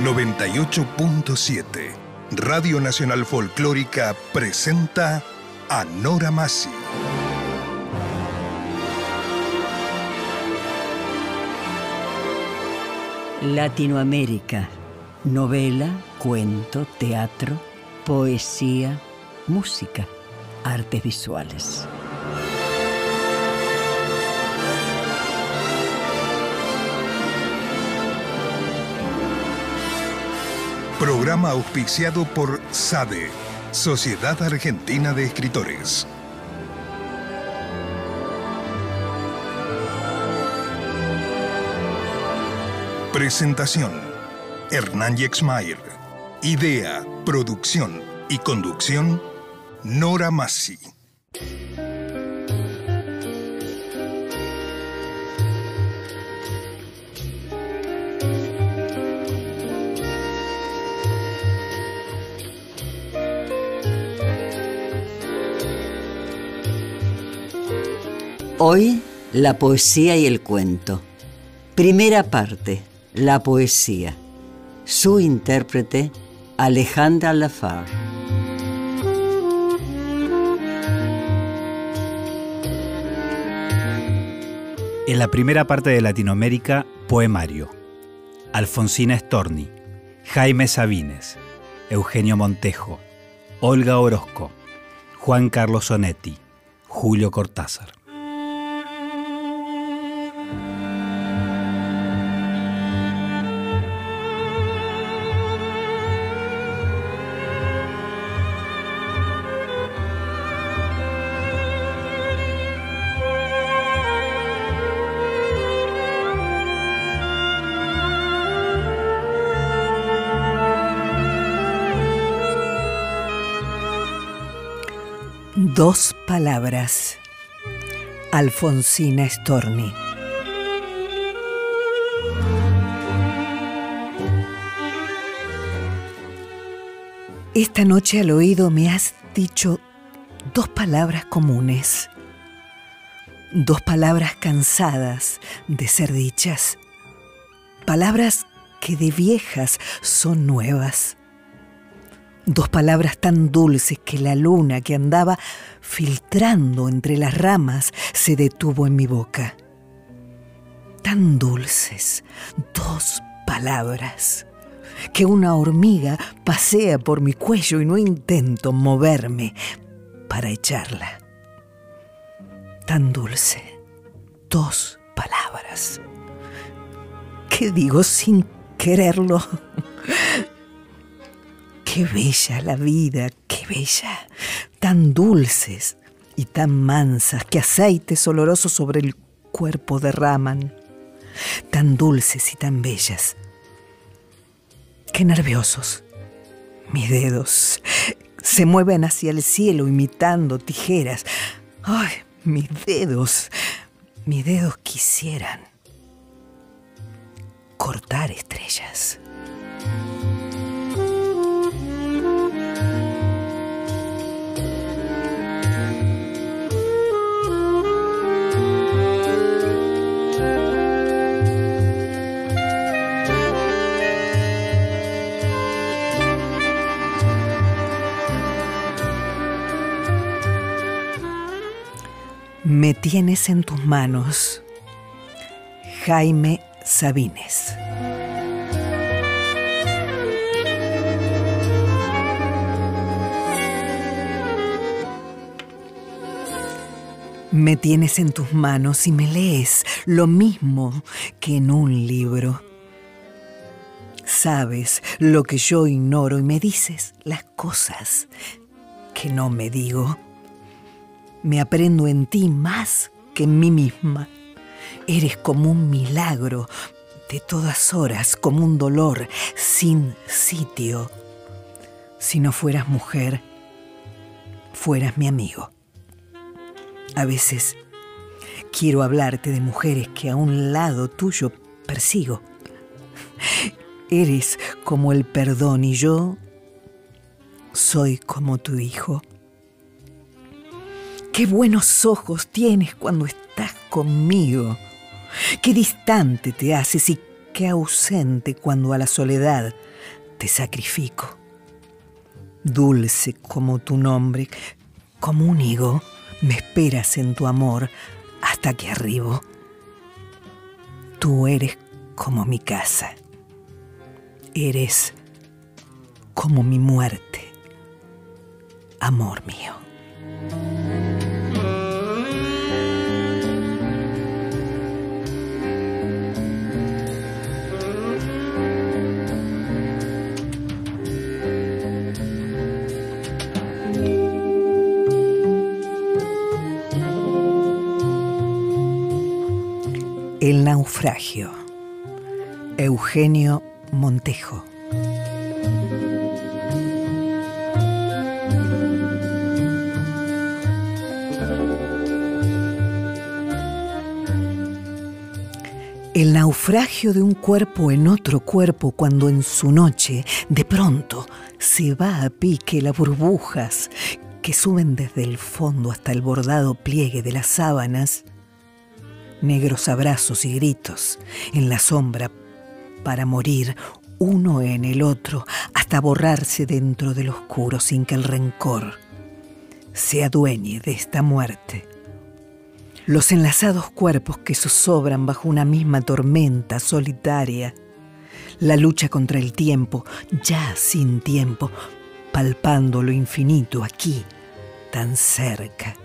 98.7 Radio Nacional Folclórica presenta a Nora Masi. Latinoamérica. Novela, cuento, teatro, poesía, música, artes visuales. Programa auspiciado por SADE, Sociedad Argentina de Escritores. Presentación. Hernán Yexmayer. Idea, producción y conducción. Nora Massi. Hoy, la poesía y el cuento. Primera parte, la poesía. Su intérprete, Alejandra Lafar. En la primera parte de Latinoamérica, poemario. Alfonsina Storni, Jaime Sabines, Eugenio Montejo, Olga Orozco, Juan Carlos Sonetti, Julio Cortázar. Dos palabras. Alfonsina Storni. Esta noche al oído me has dicho dos palabras comunes. Dos palabras cansadas de ser dichas. Palabras que de viejas son nuevas Dos palabras tan dulces que la luna que andaba filtrando entre las ramas se detuvo en mi boca. Tan dulces, dos palabras, que una hormiga pasea por mi cuello y no intento moverme para echarla. Tan dulce, dos palabras. ¿Qué digo sin quererlo? Qué bella la vida, qué bella, tan dulces y tan mansas que aceites olorosos sobre el cuerpo derraman, tan dulces y tan bellas. Qué nerviosos. Mis dedos se mueven hacia el cielo imitando tijeras. Ay, mis dedos, mis dedos quisieran cortar estrellas. Me tienes en tus manos. Jaime Sabines. Me tienes en tus manos y me lees lo mismo que en un libro. Sabes lo que yo ignoro y me dices las cosas que no me digo. Me aprendo en ti más que en mí misma. Eres como un milagro de todas horas, como un dolor sin sitio. Si no fueras mujer, fueras mi amigo. A veces quiero hablarte de mujeres que a un lado tuyo persigo. Eres como el perdón y yo soy como tu hijo. Qué buenos ojos tienes cuando estás conmigo. Qué distante te haces y qué ausente cuando a la soledad te sacrifico. Dulce como tu nombre, como un higo, me esperas en tu amor hasta que arribo. Tú eres como mi casa. Eres como mi muerte, amor mío. El naufragio. Eugenio Montejo. El naufragio de un cuerpo en otro cuerpo cuando en su noche de pronto se va a pique las burbujas que suben desde el fondo hasta el bordado pliegue de las sábanas negros abrazos y gritos en la sombra para morir uno en el otro hasta borrarse dentro del oscuro sin que el rencor se adueñe de esta muerte. Los enlazados cuerpos que zozobran bajo una misma tormenta solitaria, la lucha contra el tiempo, ya sin tiempo, palpando lo infinito aquí, tan cerca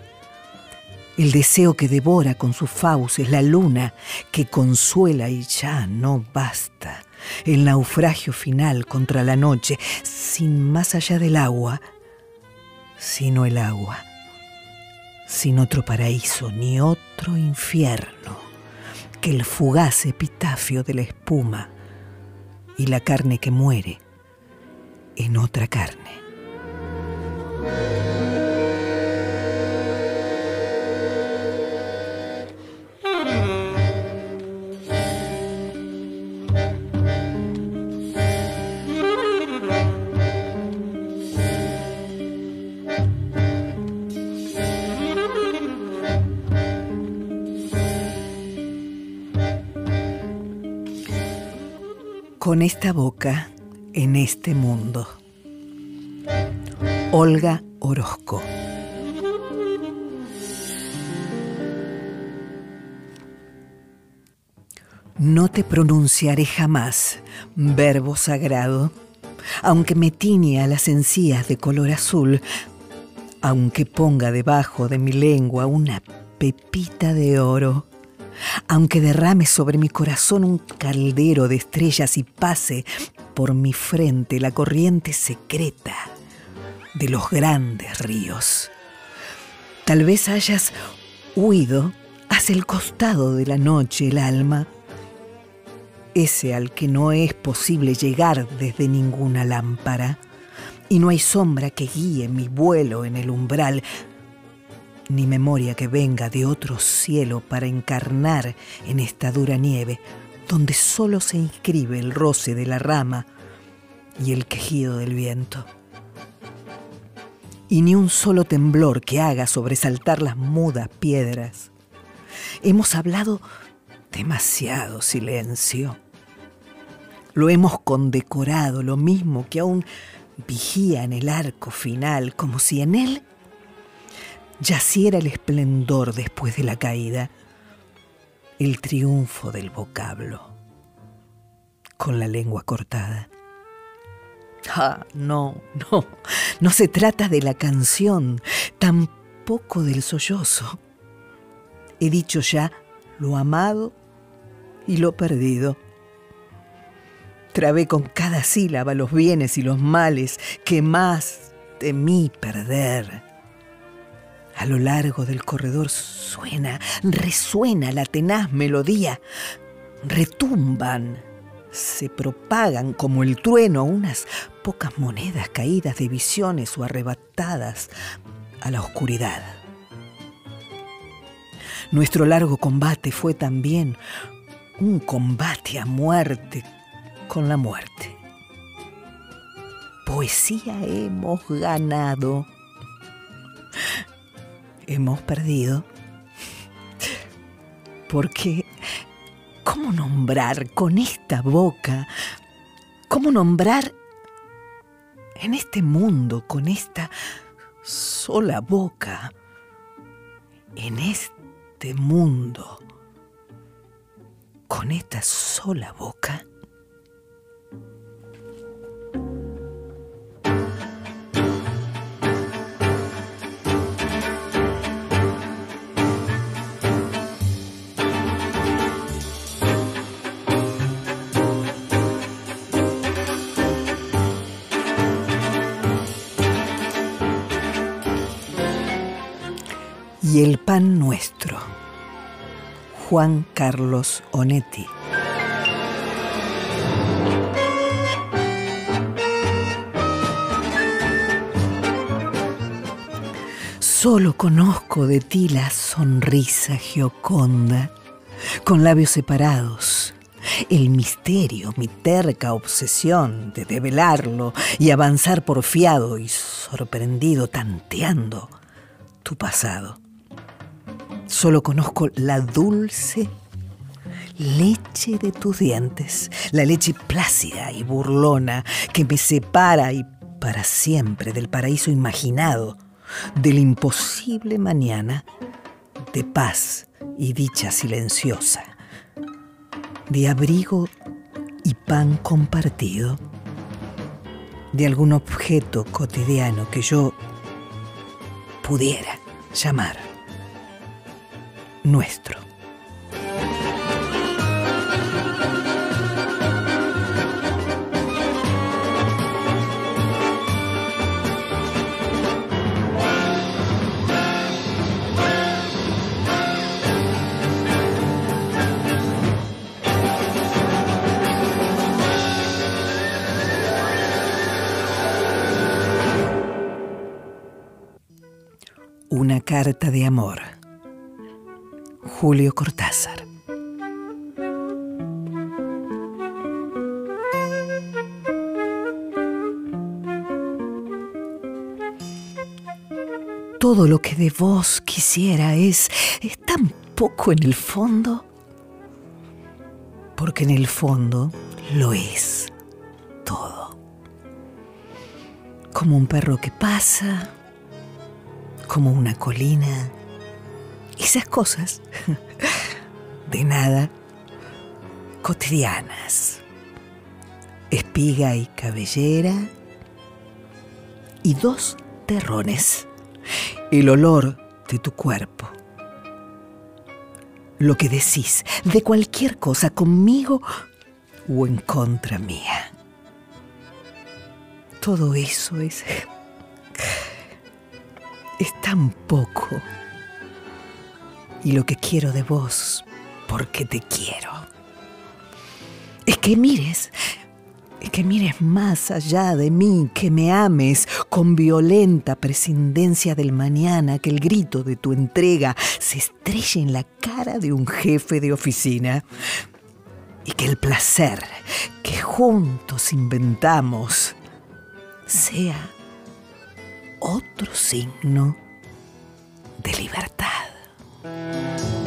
el deseo que devora con sus fauces, la luna que consuela y ya no basta, el naufragio final contra la noche, sin más allá del agua, sino el agua, sin otro paraíso ni otro infierno que el fugaz epitafio de la espuma y la carne que muere en otra carne. Con esta boca en este mundo. Olga Orozco. No te pronunciaré jamás, verbo sagrado, aunque me tiñe a las encías de color azul, aunque ponga debajo de mi lengua una pepita de oro aunque derrame sobre mi corazón un caldero de estrellas y pase por mi frente la corriente secreta de los grandes ríos. Tal vez hayas huido hacia el costado de la noche el alma, ese al que no es posible llegar desde ninguna lámpara, y no hay sombra que guíe mi vuelo en el umbral, ni memoria que venga de otro cielo para encarnar en esta dura nieve, donde solo se inscribe el roce de la rama y el quejido del viento. Y ni un solo temblor que haga sobresaltar las mudas piedras. Hemos hablado demasiado silencio. Lo hemos condecorado lo mismo que aún vigía en el arco final, como si en él yaciera el esplendor después de la caída, el triunfo del vocablo, con la lengua cortada. Ah, no, no, no se trata de la canción, tampoco del sollozo. He dicho ya lo amado y lo perdido. Trabé con cada sílaba los bienes y los males que más temí perder a lo largo del corredor suena, resuena la tenaz melodía. Retumban, se propagan como el trueno unas pocas monedas caídas de visiones o arrebatadas a la oscuridad. Nuestro largo combate fue también un combate a muerte con la muerte. Poesía hemos ganado hemos perdido. Porque, ¿cómo nombrar con esta boca? ¿Cómo nombrar en este mundo con esta sola boca, en este mundo con esta sola boca? Y el pan nuestro. Juan Carlos Onetti. Solo conozco de ti la sonrisa gioconda, con labios separados, el misterio, mi terca obsesión de develarlo y avanzar porfiado y sorprendido tanteando tu pasado. Solo conozco la dulce leche de tus dientes, la leche plácida y burlona que me separa y para siempre del paraíso imaginado, del imposible mañana, de paz y dicha silenciosa, de abrigo y pan compartido, de algún objeto cotidiano que yo pudiera llamar nuestro. Una carta de amor. Julio Cortázar. Todo lo que de vos quisiera es, es tan poco en el fondo, porque en el fondo lo es todo. Como un perro que pasa, como una colina esas cosas de nada cotidianas. Espiga y cabellera y dos terrones. El olor de tu cuerpo. Lo que decís de cualquier cosa conmigo o en contra mía. Todo eso es... es tan poco y lo que quiero de vos, porque te quiero. Es que mires, es que mires más allá de mí, que me ames con violenta prescindencia del mañana, que el grito de tu entrega se estrelle en la cara de un jefe de oficina y que el placer que juntos inventamos sea otro signo de libertad. Música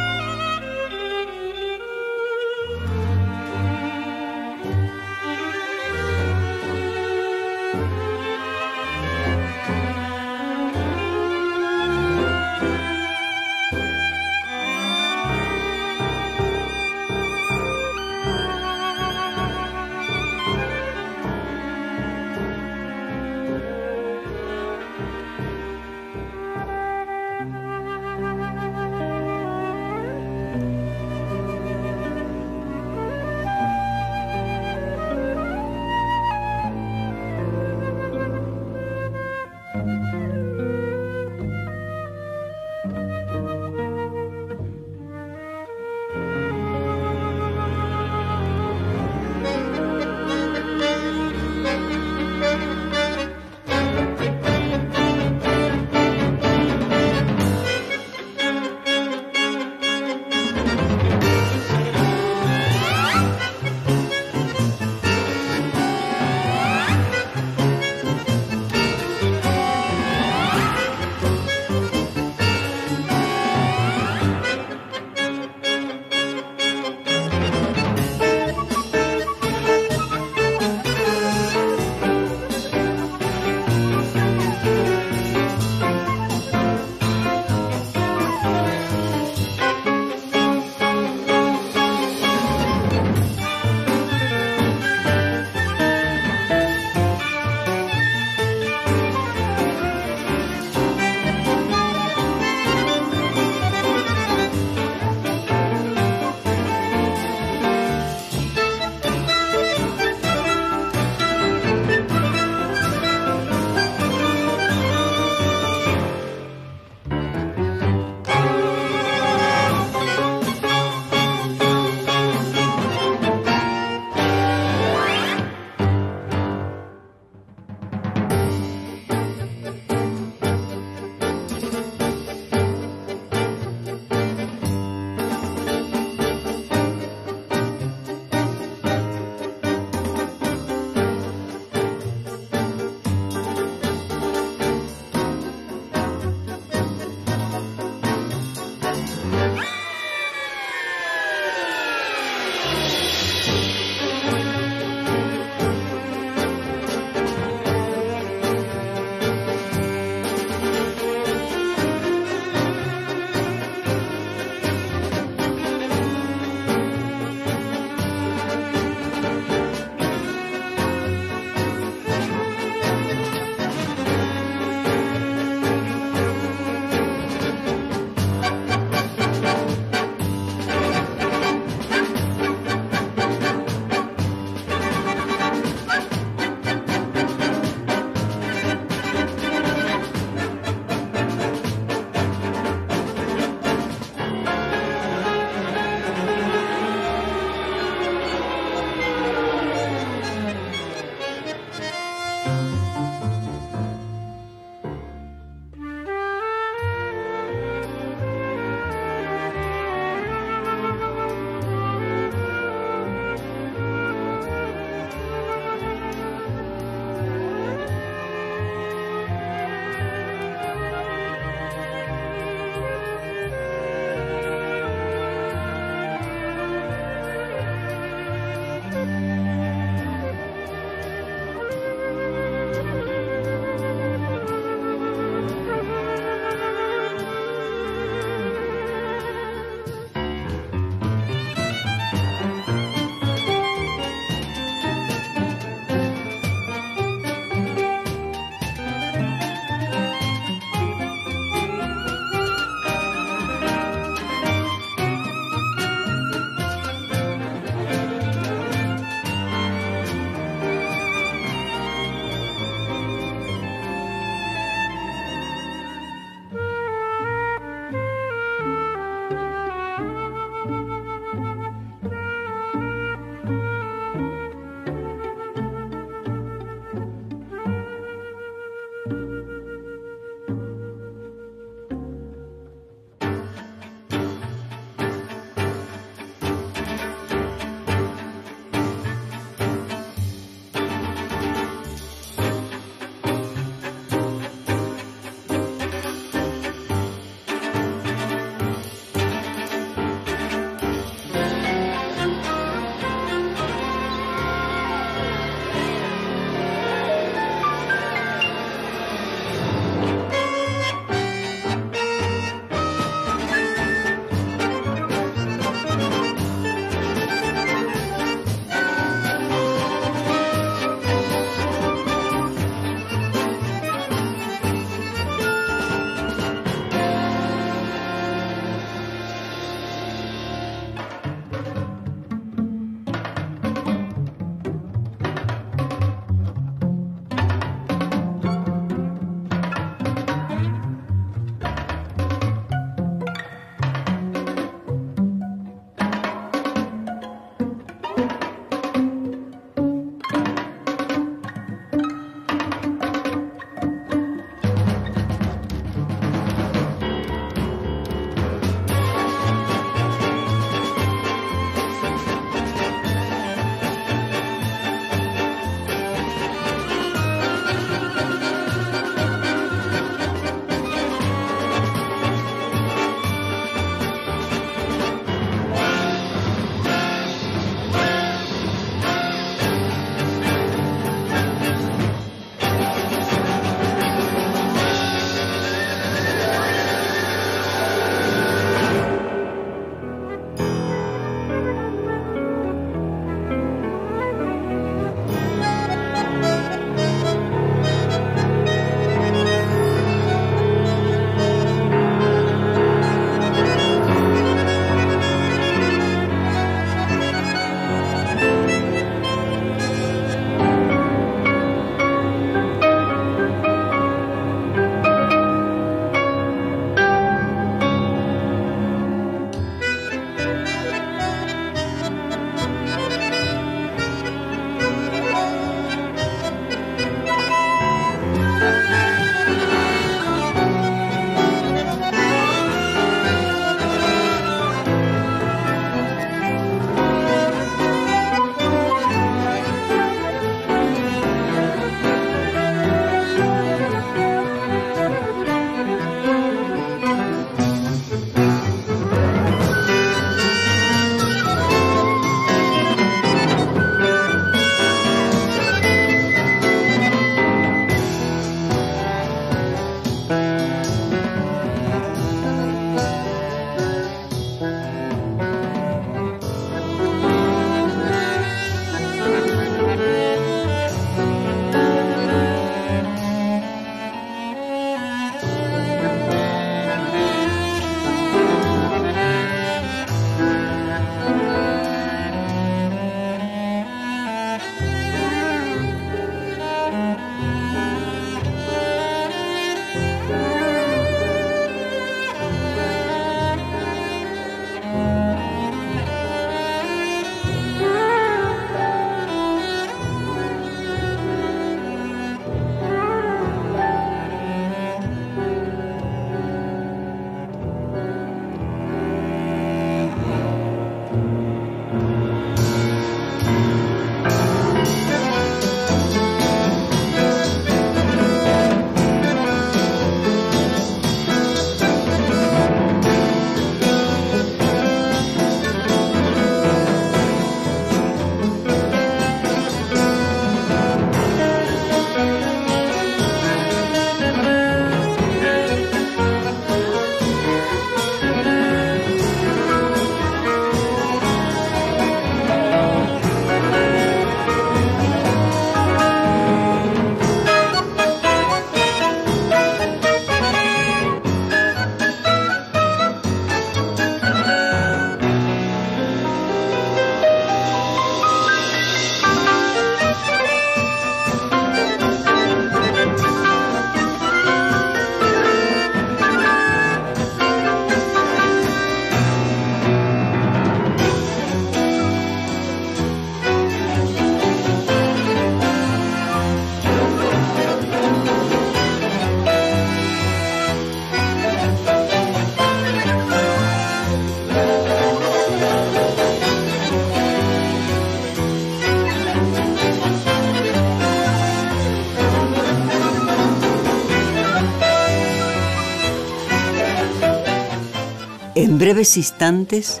breves instantes,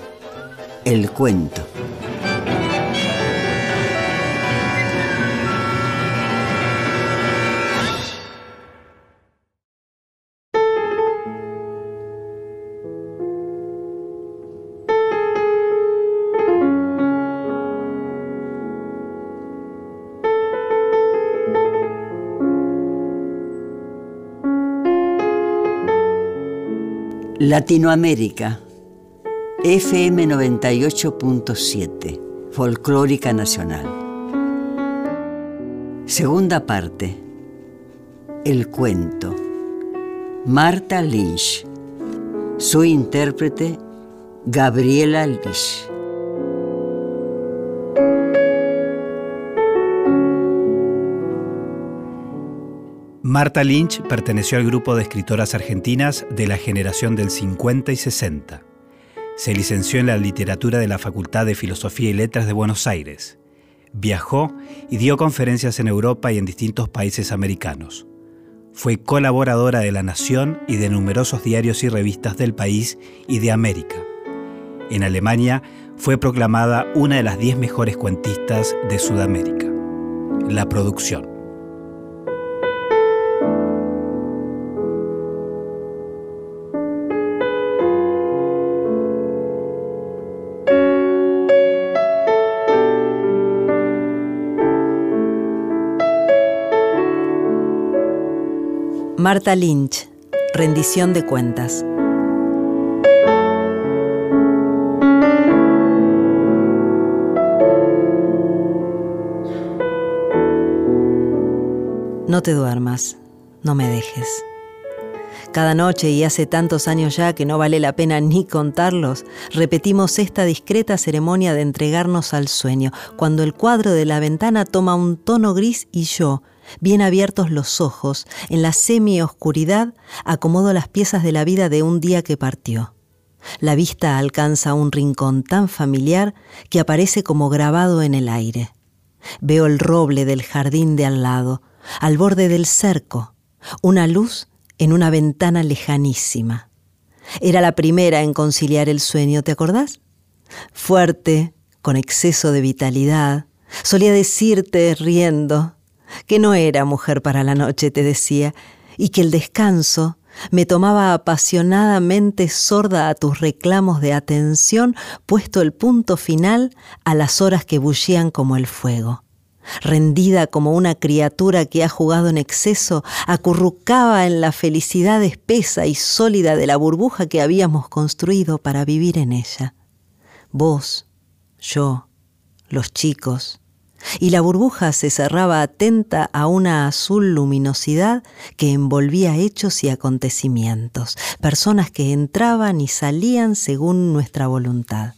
el cuento. Latinoamérica, FM 98.7, Folclórica Nacional. Segunda parte, El cuento. Marta Lynch. Su intérprete, Gabriela Lynch. Marta Lynch perteneció al grupo de escritoras argentinas de la generación del 50 y 60. Se licenció en la literatura de la Facultad de Filosofía y Letras de Buenos Aires. Viajó y dio conferencias en Europa y en distintos países americanos. Fue colaboradora de La Nación y de numerosos diarios y revistas del país y de América. En Alemania fue proclamada una de las 10 mejores cuentistas de Sudamérica. La producción. Marta Lynch, rendición de cuentas. No te duermas, no me dejes. Cada noche, y hace tantos años ya que no vale la pena ni contarlos, repetimos esta discreta ceremonia de entregarnos al sueño, cuando el cuadro de la ventana toma un tono gris y yo, bien abiertos los ojos, en la semi-oscuridad, acomodo las piezas de la vida de un día que partió. La vista alcanza un rincón tan familiar que aparece como grabado en el aire. Veo el roble del jardín de al lado, al borde del cerco, una luz en una ventana lejanísima. Era la primera en conciliar el sueño, ¿te acordás? Fuerte, con exceso de vitalidad, solía decirte riendo, que no era mujer para la noche, te decía, y que el descanso me tomaba apasionadamente sorda a tus reclamos de atención, puesto el punto final a las horas que bullían como el fuego. Rendida como una criatura que ha jugado en exceso, acurrucaba en la felicidad espesa y sólida de la burbuja que habíamos construido para vivir en ella. Vos, yo, los chicos, y la burbuja se cerraba atenta a una azul luminosidad que envolvía hechos y acontecimientos, personas que entraban y salían según nuestra voluntad.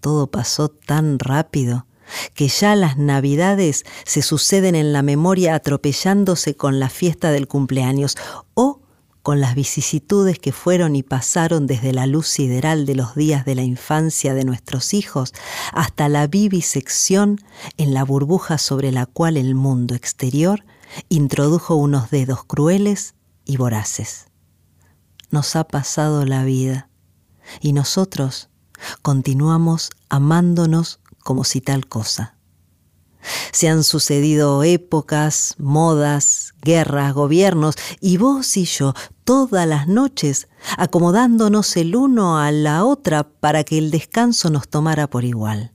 Todo pasó tan rápido que ya las navidades se suceden en la memoria atropellándose con la fiesta del cumpleaños o con las vicisitudes que fueron y pasaron desde la luz sideral de los días de la infancia de nuestros hijos hasta la vivisección en la burbuja sobre la cual el mundo exterior introdujo unos dedos crueles y voraces. Nos ha pasado la vida y nosotros continuamos amándonos como si tal cosa. Se han sucedido épocas, modas, guerras, gobiernos, y vos y yo todas las noches acomodándonos el uno a la otra para que el descanso nos tomara por igual.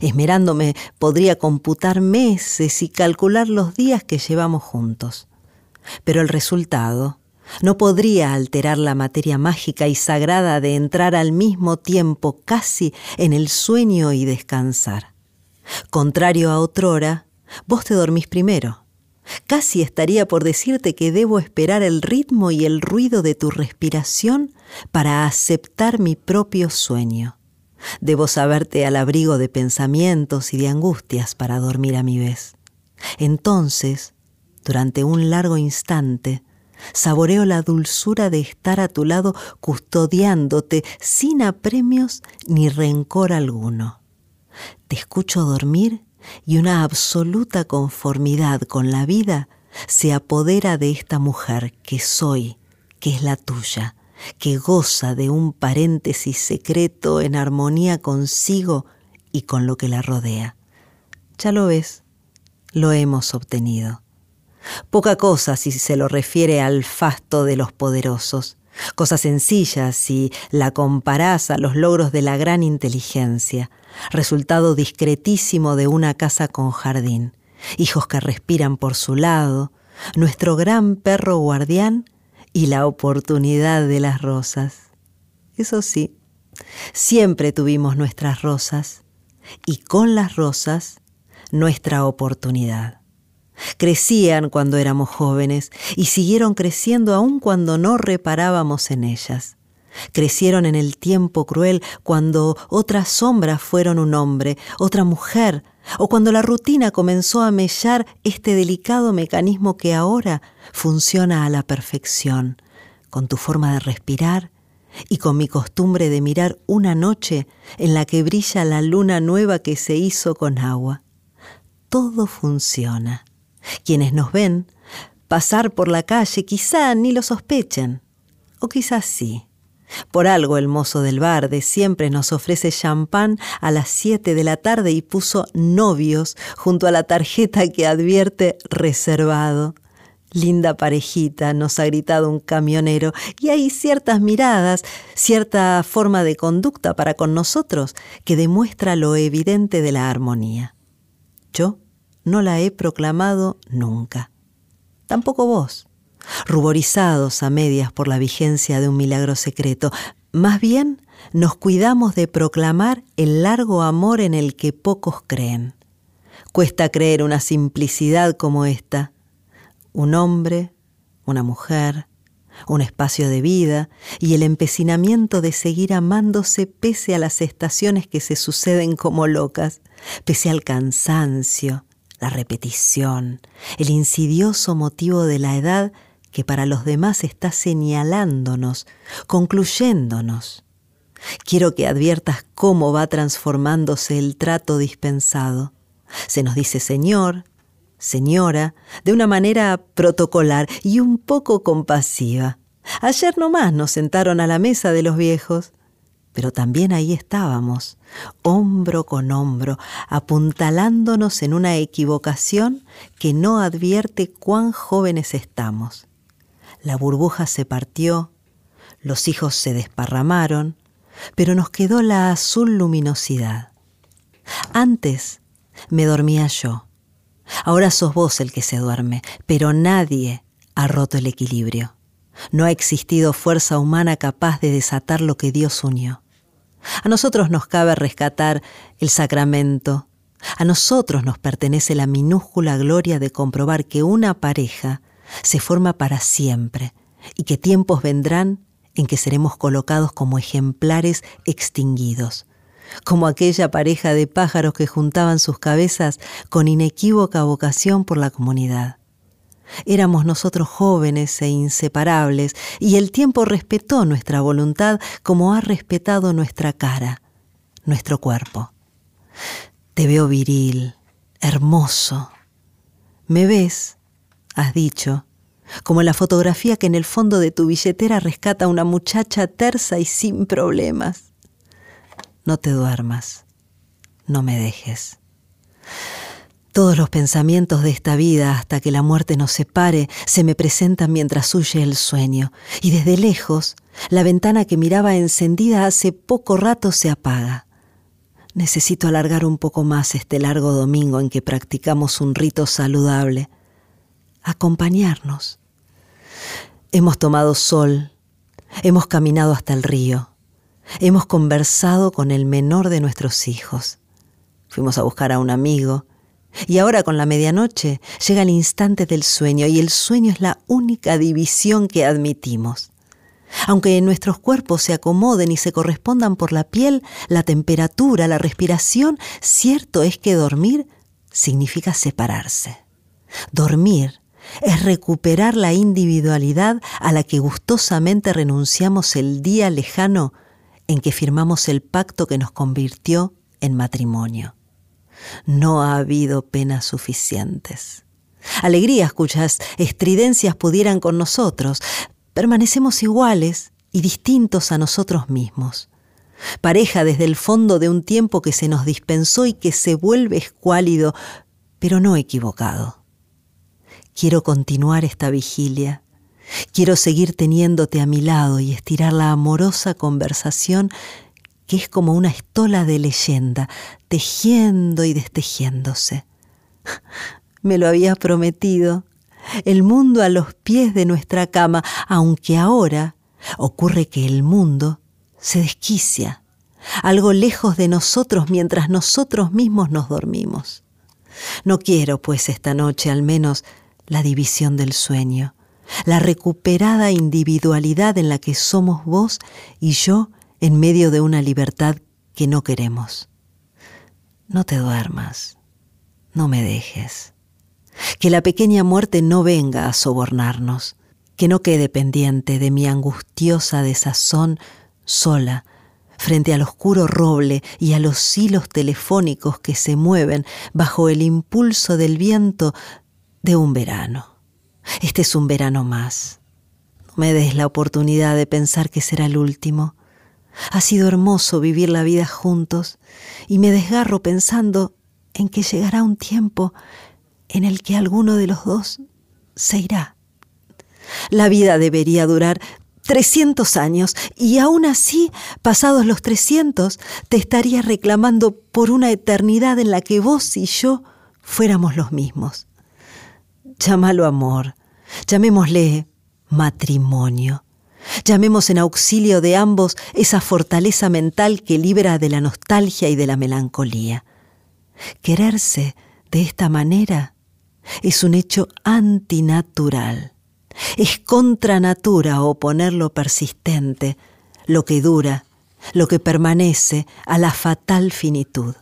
Esmerándome podría computar meses y calcular los días que llevamos juntos. Pero el resultado no podría alterar la materia mágica y sagrada de entrar al mismo tiempo casi en el sueño y descansar. Contrario a otrora, vos te dormís primero. Casi estaría por decirte que debo esperar el ritmo y el ruido de tu respiración para aceptar mi propio sueño. Debo saberte al abrigo de pensamientos y de angustias para dormir a mi vez. Entonces, durante un largo instante, saboreo la dulzura de estar a tu lado custodiándote sin apremios ni rencor alguno. Te escucho dormir y una absoluta conformidad con la vida se apodera de esta mujer que soy, que es la tuya, que goza de un paréntesis secreto en armonía consigo y con lo que la rodea. Ya lo ves, lo hemos obtenido. Poca cosa si se lo refiere al fasto de los poderosos, cosa sencilla si la comparás a los logros de la gran inteligencia, resultado discretísimo de una casa con jardín, hijos que respiran por su lado, nuestro gran perro guardián y la oportunidad de las rosas. Eso sí, siempre tuvimos nuestras rosas y con las rosas nuestra oportunidad. Crecían cuando éramos jóvenes y siguieron creciendo aun cuando no reparábamos en ellas. Crecieron en el tiempo cruel cuando otras sombras fueron un hombre, otra mujer, o cuando la rutina comenzó a mellar este delicado mecanismo que ahora funciona a la perfección, con tu forma de respirar y con mi costumbre de mirar una noche en la que brilla la luna nueva que se hizo con agua. Todo funciona. Quienes nos ven pasar por la calle quizá ni lo sospechen, o quizás sí. Por algo el mozo del bar de siempre nos ofrece champán a las 7 de la tarde y puso novios junto a la tarjeta que advierte reservado. Linda parejita, nos ha gritado un camionero, y hay ciertas miradas, cierta forma de conducta para con nosotros que demuestra lo evidente de la armonía. Yo no la he proclamado nunca. Tampoco vos ruborizados a medias por la vigencia de un milagro secreto. Más bien nos cuidamos de proclamar el largo amor en el que pocos creen. Cuesta creer una simplicidad como esta. Un hombre, una mujer, un espacio de vida y el empecinamiento de seguir amándose pese a las estaciones que se suceden como locas, pese al cansancio, la repetición, el insidioso motivo de la edad que para los demás está señalándonos, concluyéndonos. Quiero que adviertas cómo va transformándose el trato dispensado. Se nos dice señor, señora, de una manera protocolar y un poco compasiva. Ayer nomás nos sentaron a la mesa de los viejos, pero también ahí estábamos, hombro con hombro, apuntalándonos en una equivocación que no advierte cuán jóvenes estamos la burbuja se partió, los hijos se desparramaron, pero nos quedó la azul luminosidad. Antes me dormía yo, ahora sos vos el que se duerme, pero nadie ha roto el equilibrio. No ha existido fuerza humana capaz de desatar lo que Dios unió. A nosotros nos cabe rescatar el sacramento. A nosotros nos pertenece la minúscula gloria de comprobar que una pareja se forma para siempre y que tiempos vendrán en que seremos colocados como ejemplares extinguidos, como aquella pareja de pájaros que juntaban sus cabezas con inequívoca vocación por la comunidad. Éramos nosotros jóvenes e inseparables, y el tiempo respetó nuestra voluntad como ha respetado nuestra cara, nuestro cuerpo. Te veo viril, hermoso. ¿Me ves? has dicho, como la fotografía que en el fondo de tu billetera rescata a una muchacha tersa y sin problemas. No te duermas, no me dejes. Todos los pensamientos de esta vida hasta que la muerte nos separe se me presentan mientras huye el sueño, y desde lejos la ventana que miraba encendida hace poco rato se apaga. Necesito alargar un poco más este largo domingo en que practicamos un rito saludable. Acompañarnos. Hemos tomado sol, hemos caminado hasta el río, hemos conversado con el menor de nuestros hijos, fuimos a buscar a un amigo, y ahora con la medianoche llega el instante del sueño y el sueño es la única división que admitimos. Aunque nuestros cuerpos se acomoden y se correspondan por la piel, la temperatura, la respiración, cierto es que dormir significa separarse. Dormir es recuperar la individualidad a la que gustosamente renunciamos el día lejano en que firmamos el pacto que nos convirtió en matrimonio. No ha habido penas suficientes. Alegrías cuyas estridencias pudieran con nosotros. Permanecemos iguales y distintos a nosotros mismos. Pareja desde el fondo de un tiempo que se nos dispensó y que se vuelve escuálido, pero no equivocado. Quiero continuar esta vigilia. Quiero seguir teniéndote a mi lado y estirar la amorosa conversación que es como una estola de leyenda, tejiendo y destejiéndose. Me lo había prometido, el mundo a los pies de nuestra cama, aunque ahora ocurre que el mundo se desquicia, algo lejos de nosotros mientras nosotros mismos nos dormimos. No quiero, pues, esta noche al menos la división del sueño, la recuperada individualidad en la que somos vos y yo en medio de una libertad que no queremos. No te duermas, no me dejes. Que la pequeña muerte no venga a sobornarnos, que no quede pendiente de mi angustiosa desazón sola frente al oscuro roble y a los hilos telefónicos que se mueven bajo el impulso del viento de un verano. Este es un verano más. No me des la oportunidad de pensar que será el último. Ha sido hermoso vivir la vida juntos y me desgarro pensando en que llegará un tiempo en el que alguno de los dos se irá. La vida debería durar 300 años y aún así, pasados los 300, te estaría reclamando por una eternidad en la que vos y yo fuéramos los mismos. Llámalo amor, llamémosle matrimonio. Llamemos en auxilio de ambos esa fortaleza mental que libra de la nostalgia y de la melancolía. Quererse de esta manera es un hecho antinatural. Es contra natura oponer lo persistente, lo que dura, lo que permanece a la fatal finitud.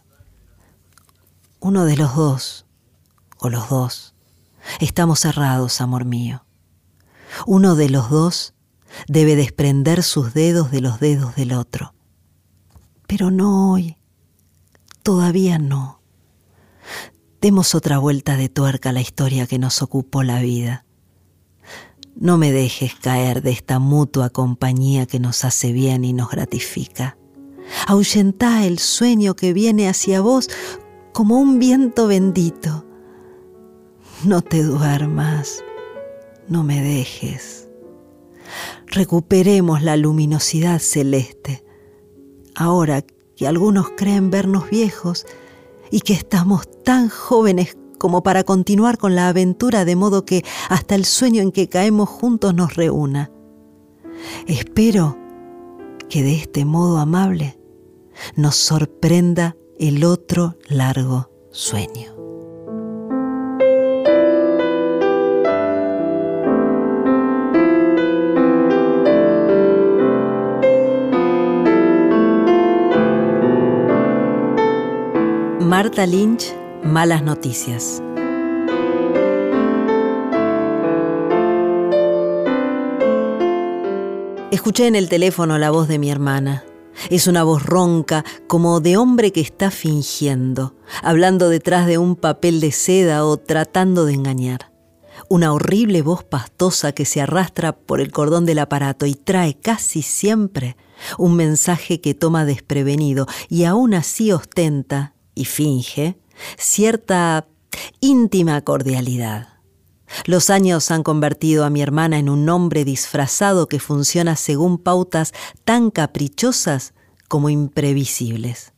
Uno de los dos, o los dos, estamos cerrados, amor mío. Uno de los dos debe desprender sus dedos de los dedos del otro. Pero no hoy, todavía no. Demos otra vuelta de tuerca a la historia que nos ocupó la vida. No me dejes caer de esta mutua compañía que nos hace bien y nos gratifica. Ahuyentá el sueño que viene hacia vos como un viento bendito. No te duermas, no me dejes recuperemos la luminosidad celeste. Ahora que algunos creen vernos viejos y que estamos tan jóvenes como para continuar con la aventura de modo que hasta el sueño en que caemos juntos nos reúna. Espero que de este modo amable nos sorprenda el otro largo sueño. Marta Lynch, Malas Noticias. Escuché en el teléfono la voz de mi hermana. Es una voz ronca, como de hombre que está fingiendo, hablando detrás de un papel de seda o tratando de engañar. Una horrible voz pastosa que se arrastra por el cordón del aparato y trae casi siempre un mensaje que toma desprevenido y aún así ostenta y finge cierta íntima cordialidad. Los años han convertido a mi hermana en un hombre disfrazado que funciona según pautas tan caprichosas como imprevisibles.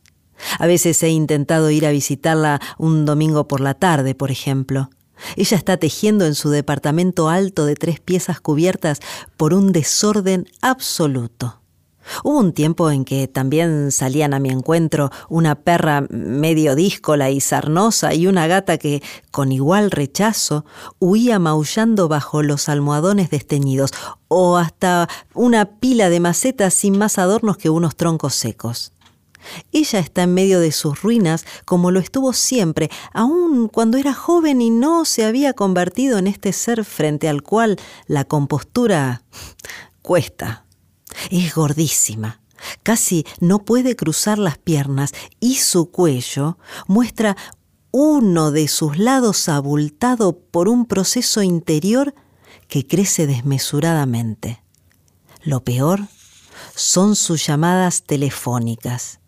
A veces he intentado ir a visitarla un domingo por la tarde, por ejemplo. Ella está tejiendo en su departamento alto de tres piezas cubiertas por un desorden absoluto. Hubo un tiempo en que también salían a mi encuentro una perra medio díscola y sarnosa y una gata que, con igual rechazo, huía maullando bajo los almohadones desteñidos, o hasta una pila de macetas sin más adornos que unos troncos secos. Ella está en medio de sus ruinas como lo estuvo siempre, aun cuando era joven y no se había convertido en este ser frente al cual la compostura cuesta. Es gordísima, casi no puede cruzar las piernas y su cuello muestra uno de sus lados abultado por un proceso interior que crece desmesuradamente. Lo peor son sus llamadas telefónicas.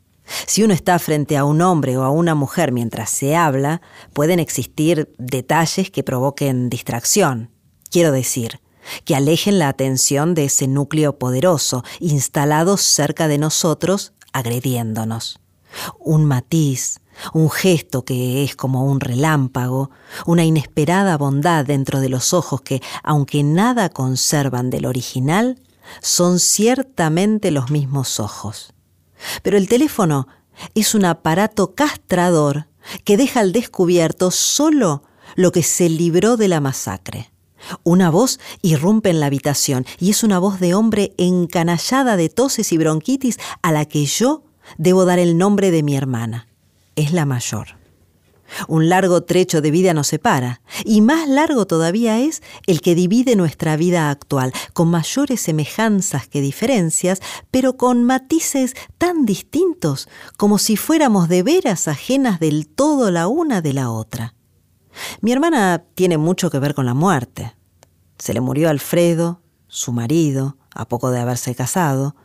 Si uno está frente a un hombre o a una mujer mientras se habla, pueden existir detalles que provoquen distracción. Quiero decir, que alejen la atención de ese núcleo poderoso instalado cerca de nosotros, agrediéndonos. Un matiz, un gesto que es como un relámpago, una inesperada bondad dentro de los ojos que, aunque nada conservan del original, son ciertamente los mismos ojos. Pero el teléfono es un aparato castrador que deja al descubierto solo lo que se libró de la masacre. Una voz irrumpe en la habitación y es una voz de hombre encanallada de toses y bronquitis a la que yo debo dar el nombre de mi hermana. Es la mayor. Un largo trecho de vida nos separa, y más largo todavía es el que divide nuestra vida actual, con mayores semejanzas que diferencias, pero con matices tan distintos como si fuéramos de veras ajenas del todo la una de la otra. Mi hermana tiene mucho que ver con la muerte. Se le murió Alfredo, su marido, a poco de haberse casado.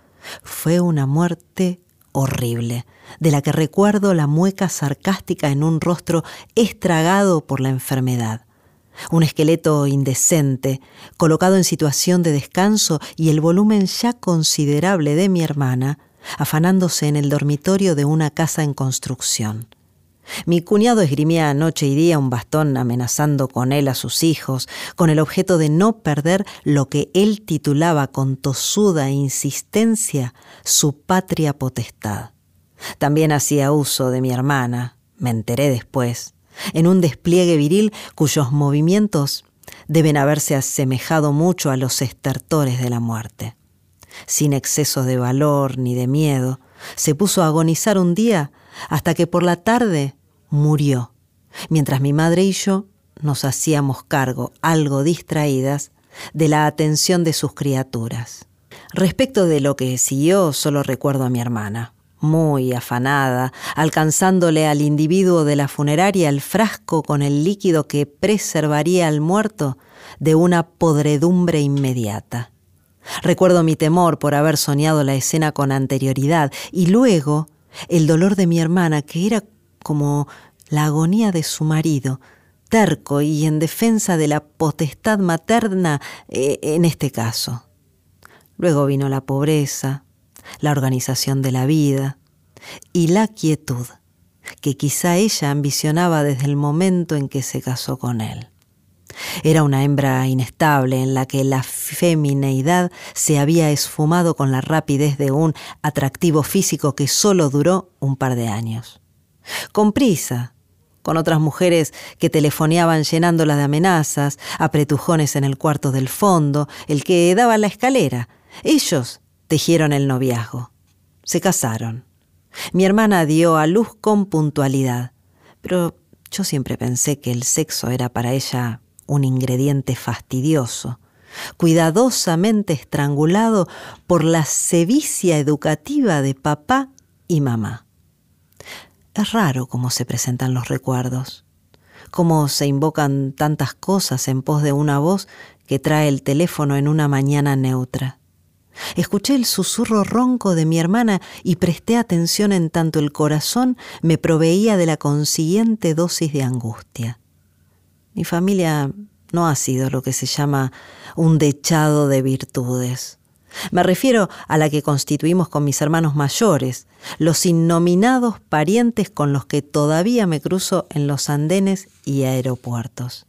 Fue una muerte horrible, de la que recuerdo la mueca sarcástica en un rostro estragado por la enfermedad. Un esqueleto indecente, colocado en situación de descanso y el volumen ya considerable de mi hermana, afanándose en el dormitorio de una casa en construcción. Mi cuñado esgrimía noche y día un bastón amenazando con él a sus hijos, con el objeto de no perder lo que él titulaba con tosuda insistencia su patria potestad. También hacía uso de mi hermana, me enteré después, en un despliegue viril cuyos movimientos deben haberse asemejado mucho a los estertores de la muerte. Sin exceso de valor ni de miedo, se puso a agonizar un día hasta que por la tarde murió, mientras mi madre y yo nos hacíamos cargo, algo distraídas, de la atención de sus criaturas. Respecto de lo que siguió, solo recuerdo a mi hermana, muy afanada, alcanzándole al individuo de la funeraria el frasco con el líquido que preservaría al muerto de una podredumbre inmediata. Recuerdo mi temor por haber soñado la escena con anterioridad y luego el dolor de mi hermana, que era como la agonía de su marido, terco y en defensa de la potestad materna eh, en este caso. Luego vino la pobreza, la organización de la vida y la quietud que quizá ella ambicionaba desde el momento en que se casó con él. Era una hembra inestable en la que la femineidad se había esfumado con la rapidez de un atractivo físico que solo duró un par de años. Con prisa, con otras mujeres que telefoneaban llenándola de amenazas, apretujones en el cuarto del fondo, el que daba la escalera. Ellos tejieron el noviazgo. Se casaron. Mi hermana dio a luz con puntualidad, pero yo siempre pensé que el sexo era para ella un ingrediente fastidioso, cuidadosamente estrangulado por la sevicia educativa de papá y mamá. Es raro cómo se presentan los recuerdos, cómo se invocan tantas cosas en pos de una voz que trae el teléfono en una mañana neutra. Escuché el susurro ronco de mi hermana y presté atención en tanto el corazón me proveía de la consiguiente dosis de angustia. Mi familia no ha sido lo que se llama un dechado de virtudes. Me refiero a la que constituimos con mis hermanos mayores, los innominados parientes con los que todavía me cruzo en los andenes y aeropuertos.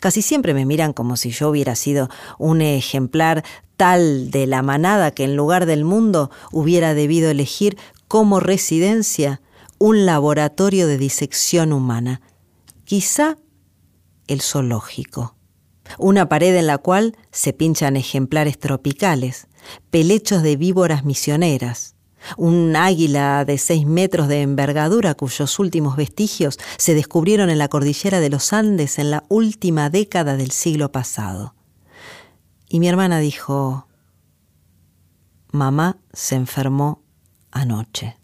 Casi siempre me miran como si yo hubiera sido un ejemplar tal de la manada que en lugar del mundo hubiera debido elegir como residencia un laboratorio de disección humana, quizá el zoológico. Una pared en la cual se pinchan ejemplares tropicales, pelechos de víboras misioneras, un águila de seis metros de envergadura cuyos últimos vestigios se descubrieron en la cordillera de los Andes en la última década del siglo pasado. Y mi hermana dijo, mamá se enfermó anoche,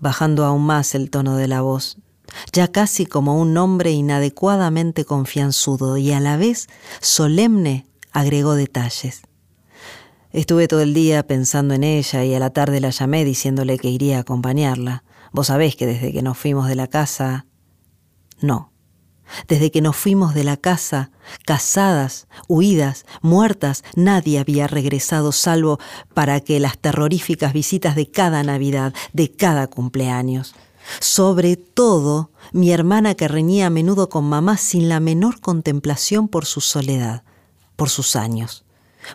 bajando aún más el tono de la voz, ya casi como un hombre inadecuadamente confianzudo y a la vez solemne agregó detalles. Estuve todo el día pensando en ella y a la tarde la llamé diciéndole que iría a acompañarla. Vos sabés que desde que nos fuimos de la casa... No. Desde que nos fuimos de la casa, casadas, huidas, muertas, nadie había regresado salvo para que las terroríficas visitas de cada Navidad, de cada cumpleaños. Sobre todo, mi hermana que reñía a menudo con mamá sin la menor contemplación por su soledad, por sus años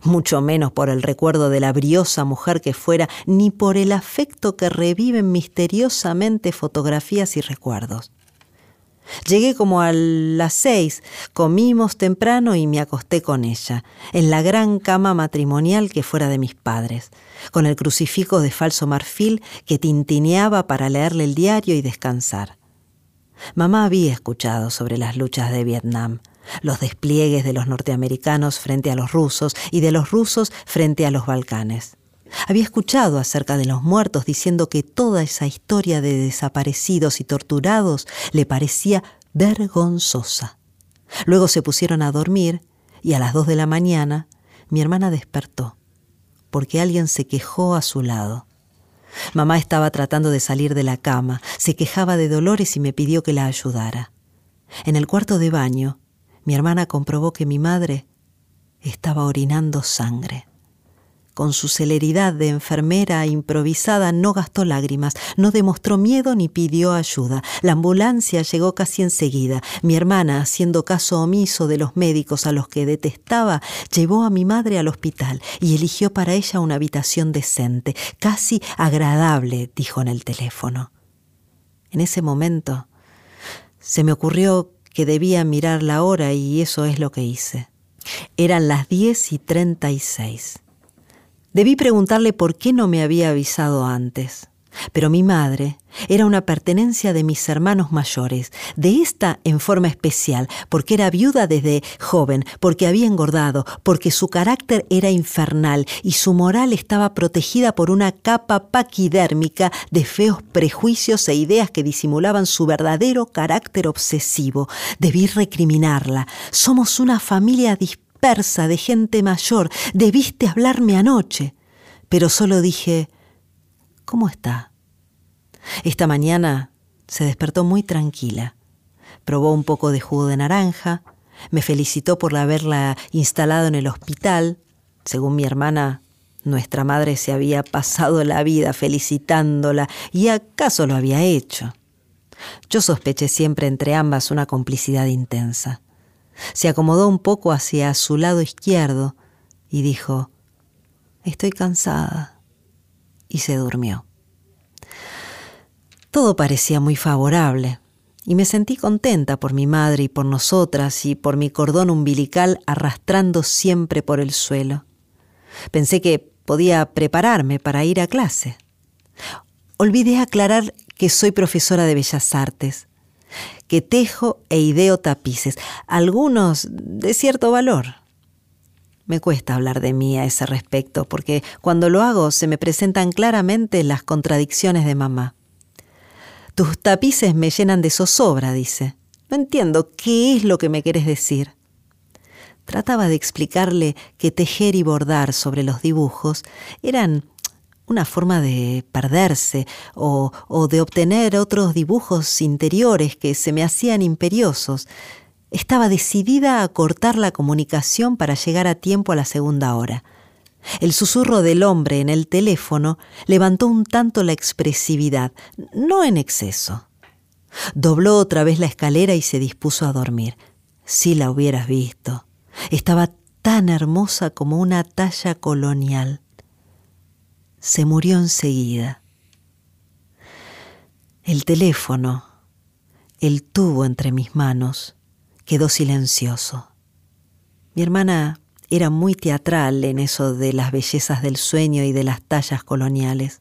mucho menos por el recuerdo de la briosa mujer que fuera, ni por el afecto que reviven misteriosamente fotografías y recuerdos. Llegué como a las seis, comimos temprano y me acosté con ella, en la gran cama matrimonial que fuera de mis padres, con el crucifijo de falso marfil que tintineaba para leerle el diario y descansar. Mamá había escuchado sobre las luchas de Vietnam, los despliegues de los norteamericanos frente a los rusos y de los rusos frente a los Balcanes. Había escuchado acerca de los muertos diciendo que toda esa historia de desaparecidos y torturados le parecía vergonzosa. Luego se pusieron a dormir y a las dos de la mañana mi hermana despertó porque alguien se quejó a su lado. Mamá estaba tratando de salir de la cama, se quejaba de dolores y me pidió que la ayudara. En el cuarto de baño mi hermana comprobó que mi madre estaba orinando sangre. Con su celeridad de enfermera improvisada no gastó lágrimas, no demostró miedo ni pidió ayuda. La ambulancia llegó casi enseguida. Mi hermana, haciendo caso omiso de los médicos a los que detestaba, llevó a mi madre al hospital y eligió para ella una habitación decente, casi agradable, dijo en el teléfono. En ese momento se me ocurrió que debía mirar la hora y eso es lo que hice. Eran las diez y treinta y seis. Debí preguntarle por qué no me había avisado antes. Pero mi madre era una pertenencia de mis hermanos mayores, de esta en forma especial, porque era viuda desde joven, porque había engordado, porque su carácter era infernal y su moral estaba protegida por una capa paquidérmica de feos prejuicios e ideas que disimulaban su verdadero carácter obsesivo. Debí recriminarla. Somos una familia dispersa de gente mayor. Debiste hablarme anoche. Pero solo dije, ¿Cómo está? Esta mañana se despertó muy tranquila. Probó un poco de jugo de naranja, me felicitó por haberla instalado en el hospital. Según mi hermana, nuestra madre se había pasado la vida felicitándola y acaso lo había hecho. Yo sospeché siempre entre ambas una complicidad intensa. Se acomodó un poco hacia su lado izquierdo y dijo, Estoy cansada y se durmió. Todo parecía muy favorable, y me sentí contenta por mi madre y por nosotras y por mi cordón umbilical arrastrando siempre por el suelo. Pensé que podía prepararme para ir a clase. Olvidé aclarar que soy profesora de bellas artes, que tejo e ideo tapices, algunos de cierto valor. Me cuesta hablar de mí a ese respecto, porque cuando lo hago se me presentan claramente las contradicciones de mamá. Tus tapices me llenan de zozobra, dice. No entiendo qué es lo que me quieres decir. Trataba de explicarle que tejer y bordar sobre los dibujos eran una forma de perderse o, de obtener otros dibujos interiores que se me hacían imperiosos, estaba decidida a cortar la comunicación para llegar a tiempo a la segunda hora. El susurro del hombre en el teléfono levantó un tanto la expresividad, no en exceso. Dobló otra vez la escalera y se dispuso a dormir. Si la hubieras visto. Estaba tan hermosa como una talla colonial. Se murió enseguida. El teléfono, el tubo entre mis manos, quedó silencioso. Mi hermana era muy teatral en eso de las bellezas del sueño y de las tallas coloniales.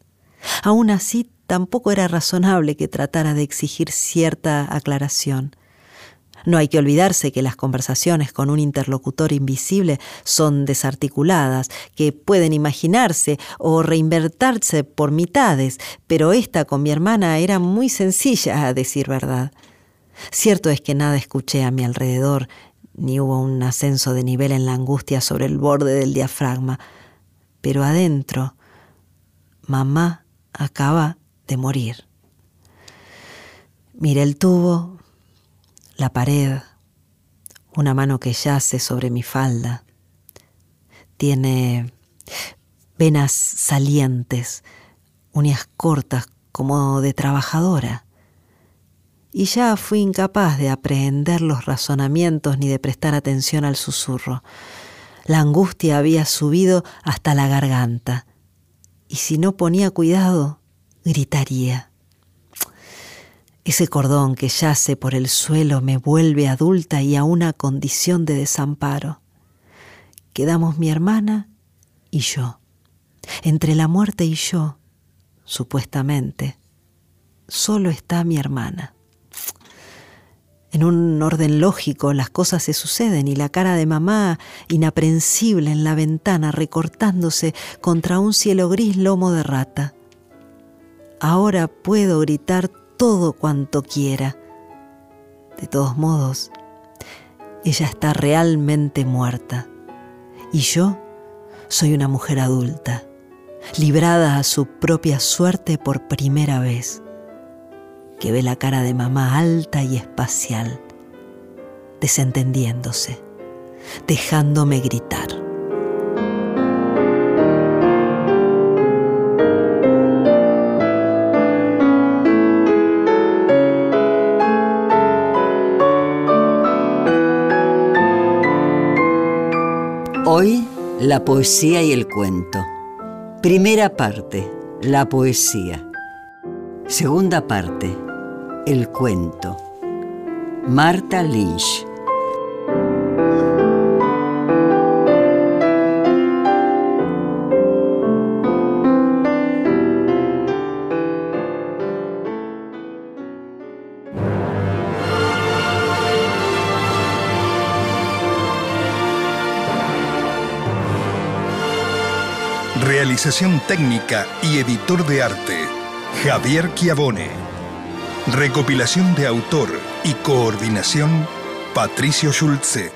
Aún así, tampoco era razonable que tratara de exigir cierta aclaración. No hay que olvidarse que las conversaciones con un interlocutor invisible son desarticuladas, que pueden imaginarse o reinvertirse por mitades, pero esta con mi hermana era muy sencilla, a decir verdad. Cierto es que nada escuché a mi alrededor, ni hubo un ascenso de nivel en la angustia sobre el borde del diafragma, pero adentro mamá acaba de morir. Mira el tubo, la pared, una mano que yace sobre mi falda. Tiene venas salientes, uñas cortas como de trabajadora. Y ya fui incapaz de aprehender los razonamientos ni de prestar atención al susurro. La angustia había subido hasta la garganta, y si no ponía cuidado, gritaría. Ese cordón que yace por el suelo me vuelve adulta y a una condición de desamparo. Quedamos mi hermana y yo. Entre la muerte y yo, supuestamente, solo está mi hermana. En un orden lógico las cosas se suceden y la cara de mamá, inaprensible en la ventana, recortándose contra un cielo gris lomo de rata. Ahora puedo gritar todo cuanto quiera. De todos modos, ella está realmente muerta. Y yo soy una mujer adulta, librada a su propia suerte por primera vez que ve la cara de mamá alta y espacial, desentendiéndose, dejándome gritar. La poesía y el cuento. Primera parte, la poesía. Segunda parte, el cuento. Marta Lynch. Realización técnica y editor de arte, Javier Chiavone. Recopilación de autor y coordinación, Patricio Schulze.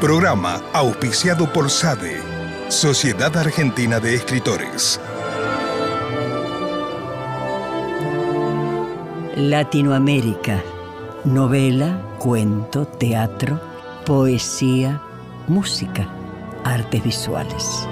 Programa auspiciado por SADE, Sociedad Argentina de Escritores. Latinoamérica. Novela, cuento, teatro, poesía, música, artes visuales.